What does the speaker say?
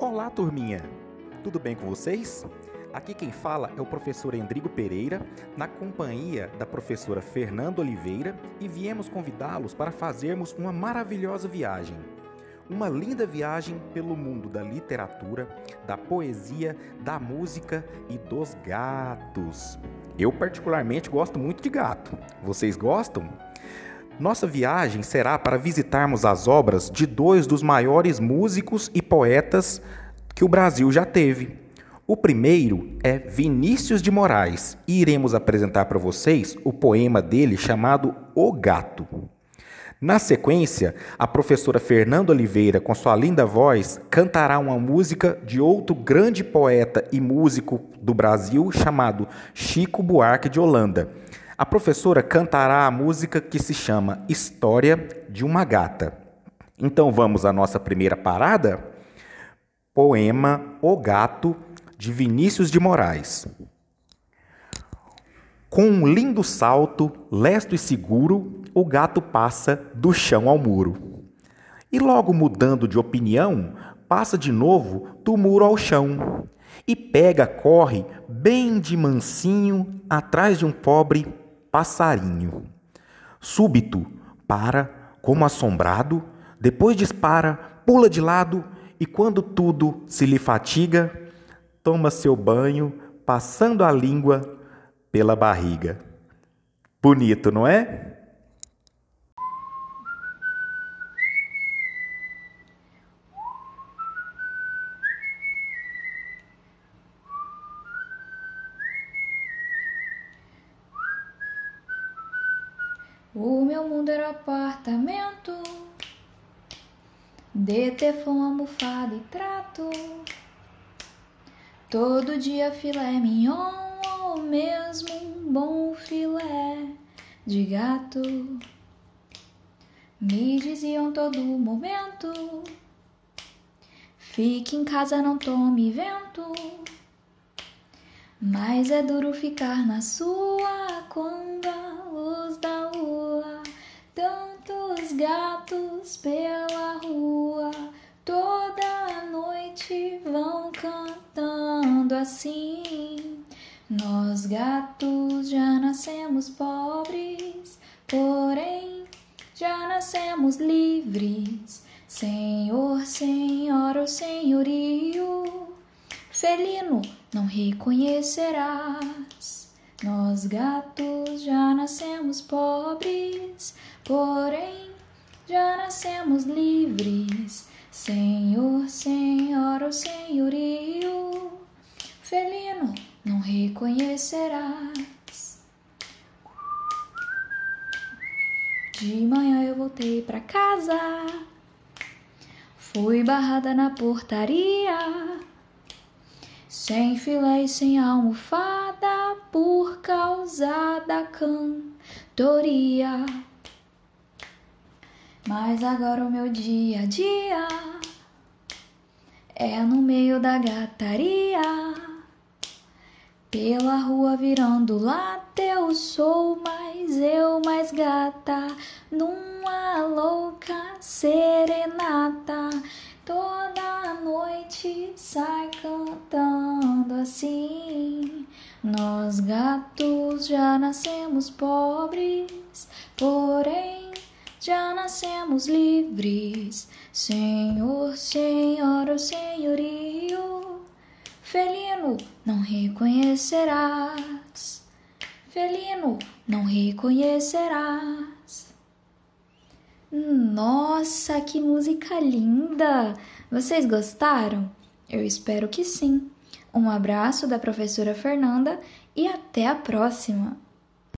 Olá, turminha! Tudo bem com vocês? Aqui quem fala é o professor Endrigo Pereira, na companhia da professora Fernanda Oliveira, e viemos convidá-los para fazermos uma maravilhosa viagem. Uma linda viagem pelo mundo da literatura, da poesia, da música e dos gatos. Eu, particularmente, gosto muito de gato. Vocês gostam? Nossa viagem será para visitarmos as obras de dois dos maiores músicos e poetas que o Brasil já teve. O primeiro é Vinícius de Moraes e iremos apresentar para vocês o poema dele chamado O Gato. Na sequência, a professora Fernanda Oliveira, com sua linda voz, cantará uma música de outro grande poeta e músico do Brasil chamado Chico Buarque de Holanda. A professora cantará a música que se chama História de uma Gata. Então vamos à nossa primeira parada? Poema O Gato, de Vinícius de Moraes. Com um lindo salto, lesto e seguro, o gato passa do chão ao muro. E logo mudando de opinião, passa de novo do muro ao chão. E pega, corre, bem de mansinho, atrás de um pobre passarinho. Súbito, para, como assombrado, depois dispara, pula de lado e, quando tudo se lhe fatiga, toma seu banho, passando a língua pela barriga. Bonito, não é? O meu mundo era apartamento de tefão, almofada e trato. Todo dia filé mignon ou mesmo um bom filé de gato. Me diziam todo momento: Fique em casa, não tome vento. Mas é duro ficar na sua quando gatos pela rua, toda noite vão cantando assim. Nós gatos já nascemos pobres, porém já nascemos livres. Senhor, senhora senhorio, felino não reconhecerás. Nós gatos já nascemos pobres, porém já nascemos livres. Senhor, senhora ou senhorio, felino não reconhecerás. De manhã eu voltei pra casa, fui barrada na portaria. Sem filé e sem almofada por causa da cantoria. Mas agora o meu dia a dia é no meio da gataria. Pela rua virando lata, eu sou mais eu mais gata. Numa louca serenata, toda noite sai cantando assim. Nós gatos já nascemos pobres, porém já nascemos livres. Senhor, senhora, senhorio, felino não reconhecerás. Felino não reconhecerás. Nossa, que música linda! Vocês gostaram? Eu espero que sim. Um abraço da professora Fernanda e até a próxima!